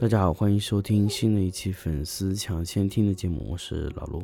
大家好，欢迎收听新的一期粉丝抢先听的节目，我是老陆。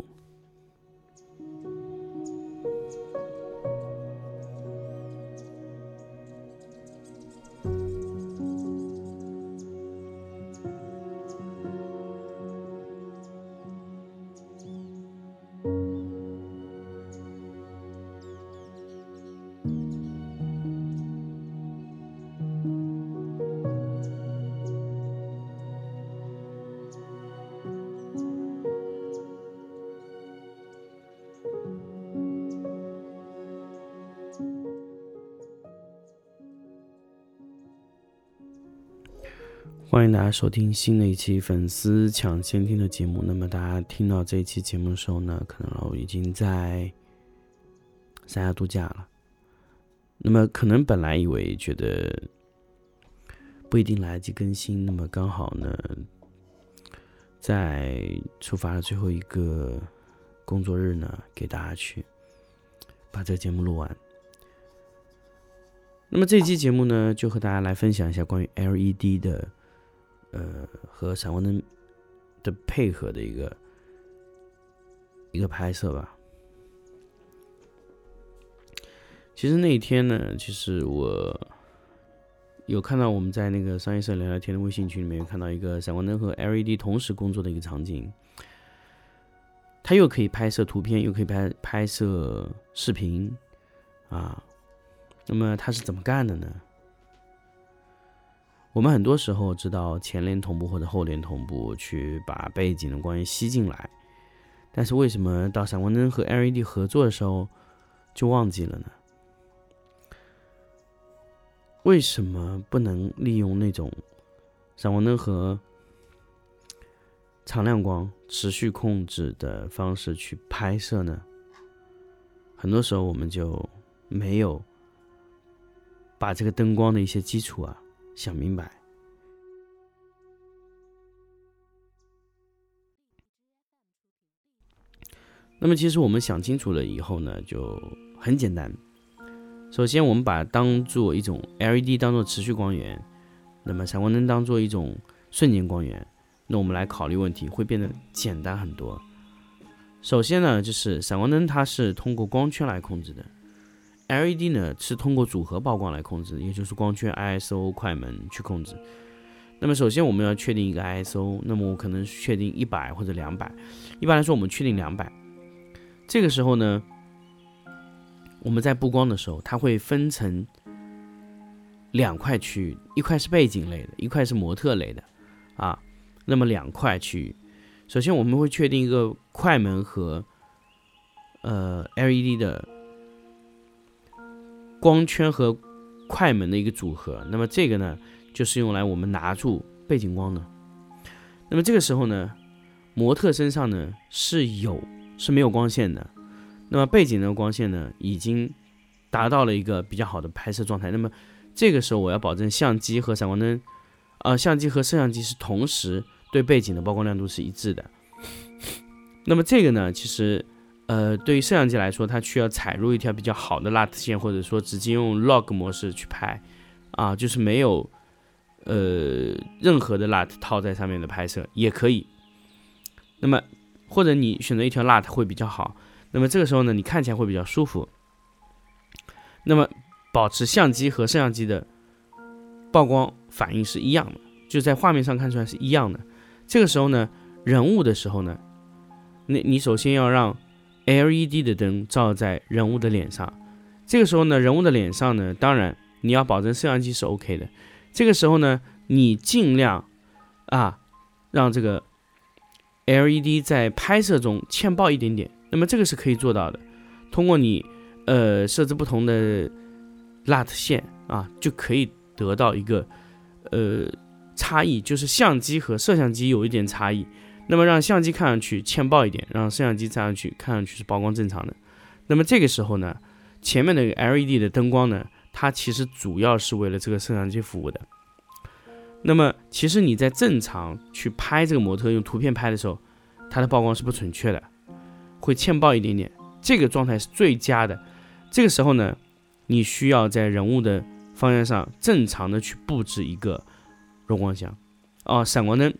欢迎大家收听新的一期粉丝抢先听的节目。那么大家听到这一期节目的时候呢，可能已经在三亚度假了。那么可能本来以为觉得不一定来得及更新，那么刚好呢，在出发的最后一个工作日呢，给大家去把这个节目录完。那么这期节目呢，就和大家来分享一下关于 LED 的。呃，和闪光灯的配合的一个一个拍摄吧。其实那一天呢，其实我有看到我们在那个商业社聊聊天的微信群里面，看到一个闪光灯和 LED 同时工作的一个场景。它又可以拍摄图片，又可以拍拍摄视频啊。那么它是怎么干的呢？我们很多时候知道前联同步或者后联同步去把背景的光源吸进来，但是为什么到闪光灯和 LED 合作的时候就忘记了呢？为什么不能利用那种闪光灯和长亮光持续控制的方式去拍摄呢？很多时候我们就没有把这个灯光的一些基础啊。想明白。那么，其实我们想清楚了以后呢，就很简单。首先，我们把当做一种 LED 当做持续光源，那么闪光灯当做一种瞬间光源，那我们来考虑问题会变得简单很多。首先呢，就是闪光灯它是通过光圈来控制的。LED 呢是通过组合曝光来控制，也就是光圈、ISO、快门去控制。那么首先我们要确定一个 ISO，那么我可能确定一百或者两百。一般来说我们确定两百。这个时候呢，我们在布光的时候，它会分成两块区域，一块是背景类的，一块是模特类的啊。那么两块区域，首先我们会确定一个快门和呃 LED 的。光圈和快门的一个组合，那么这个呢，就是用来我们拿住背景光的。那么这个时候呢，模特身上呢是有是没有光线的，那么背景的光线呢已经达到了一个比较好的拍摄状态。那么这个时候我要保证相机和闪光灯，啊，相机和摄像机是同时对背景的曝光亮度是一致的。那么这个呢，其实。呃，对于摄像机来说，它需要采入一条比较好的 LUT 线，或者说直接用 log 模式去拍，啊，就是没有呃任何的 LUT 套在上面的拍摄也可以。那么或者你选择一条 LUT 会比较好。那么这个时候呢，你看起来会比较舒服。那么保持相机和摄像机的曝光反应是一样的，就在画面上看出来是一样的。这个时候呢，人物的时候呢，那你首先要让 LED 的灯照在人物的脸上，这个时候呢，人物的脸上呢，当然你要保证摄像机是 OK 的。这个时候呢，你尽量啊，让这个 LED 在拍摄中欠曝一点点。那么这个是可以做到的，通过你呃设置不同的 LUT 线啊，就可以得到一个呃差异，就是相机和摄像机有一点差异。那么让相机看上去欠曝一点，让摄像机看上去看上去是曝光正常的。那么这个时候呢，前面的 LED 的灯光呢，它其实主要是为了这个摄像机服务的。那么其实你在正常去拍这个模特用图片拍的时候，它的曝光是不准确的，会欠曝一点点。这个状态是最佳的。这个时候呢，你需要在人物的方向上正常的去布置一个柔光箱。啊，闪光灯，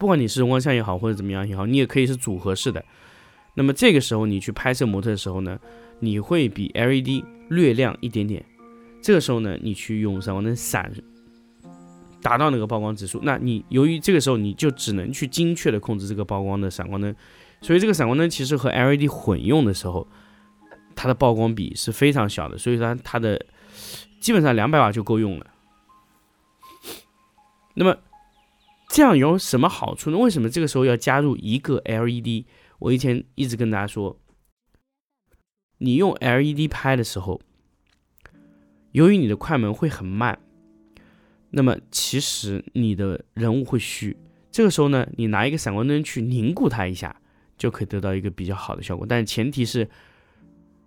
不管你是光像也好，或者怎么样也好，你也可以是组合式的。那么这个时候你去拍摄模特的时候呢，你会比 LED 略亮一点点。这个时候呢，你去用闪光灯闪，达到那个曝光指数。那你由于这个时候你就只能去精确的控制这个曝光的闪光灯，所以这个闪光灯其实和 LED 混用的时候，它的曝光比是非常小的。所以说它的基本上两百瓦就够用了。那么这样有什么好处呢？为什么这个时候要加入一个 LED？我以前一直跟大家说，你用 LED 拍的时候。由于你的快门会很慢，那么其实你的人物会虚。这个时候呢，你拿一个闪光灯去凝固它一下，就可以得到一个比较好的效果。但是前提是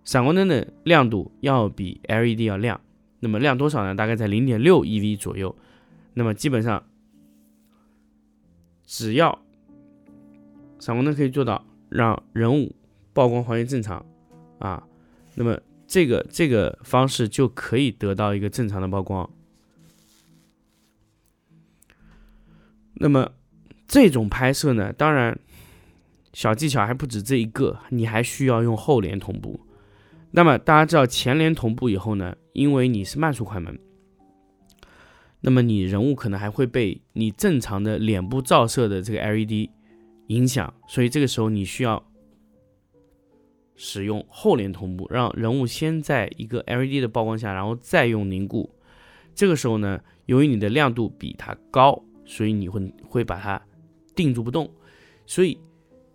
闪光灯的亮度要比 LED 要亮。那么亮多少呢？大概在零点六 eV 左右。那么基本上，只要闪光灯可以做到让人物曝光还原正常啊，那么。这个这个方式就可以得到一个正常的曝光。那么这种拍摄呢，当然小技巧还不止这一个，你还需要用后联同步。那么大家知道前联同步以后呢，因为你是慢速快门，那么你人物可能还会被你正常的脸部照射的这个 LED 影响，所以这个时候你需要。使用后脸同步，让人物先在一个 LED 的曝光下，然后再用凝固。这个时候呢，由于你的亮度比它高，所以你会会把它定住不动。所以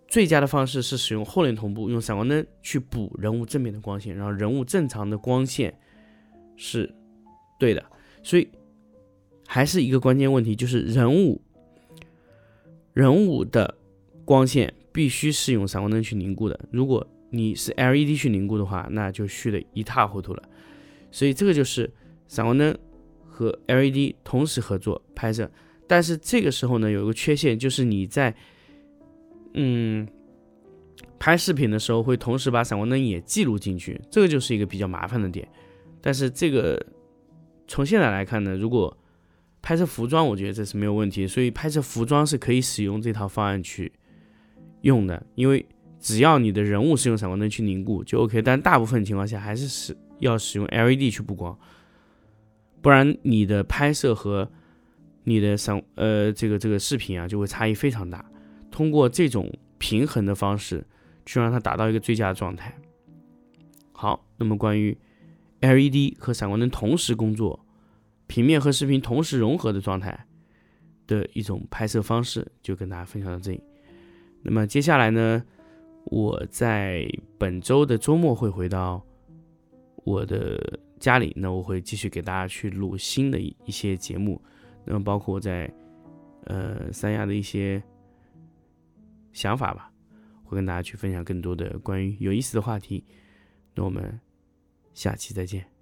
最佳的方式是使用后脸同步，用闪光灯去补人物正面的光线，然后人物正常的光线是对的。所以还是一个关键问题，就是人物人物的光线必须是用闪光灯去凝固的。如果你是 LED 去凝固的话，那就虚的一塌糊涂了。所以这个就是闪光灯和 LED 同时合作拍摄。但是这个时候呢，有一个缺陷，就是你在嗯拍视频的时候会同时把闪光灯也记录进去，这个就是一个比较麻烦的点。但是这个从现在来看呢，如果拍摄服装，我觉得这是没有问题。所以拍摄服装是可以使用这套方案去用的，因为。只要你的人物是用闪光灯去凝固就 OK，但大部分情况下还是使要使用 LED 去布光，不然你的拍摄和你的闪呃这个这个视频啊就会差异非常大。通过这种平衡的方式去让它达到一个最佳的状态。好，那么关于 LED 和闪光灯同时工作、平面和视频同时融合的状态的一种拍摄方式，就跟大家分享到这里。那么接下来呢？我在本周的周末会回到我的家里，那我会继续给大家去录新的一一些节目，那么包括我在呃三亚的一些想法吧，会跟大家去分享更多的关于有意思的话题。那我们下期再见。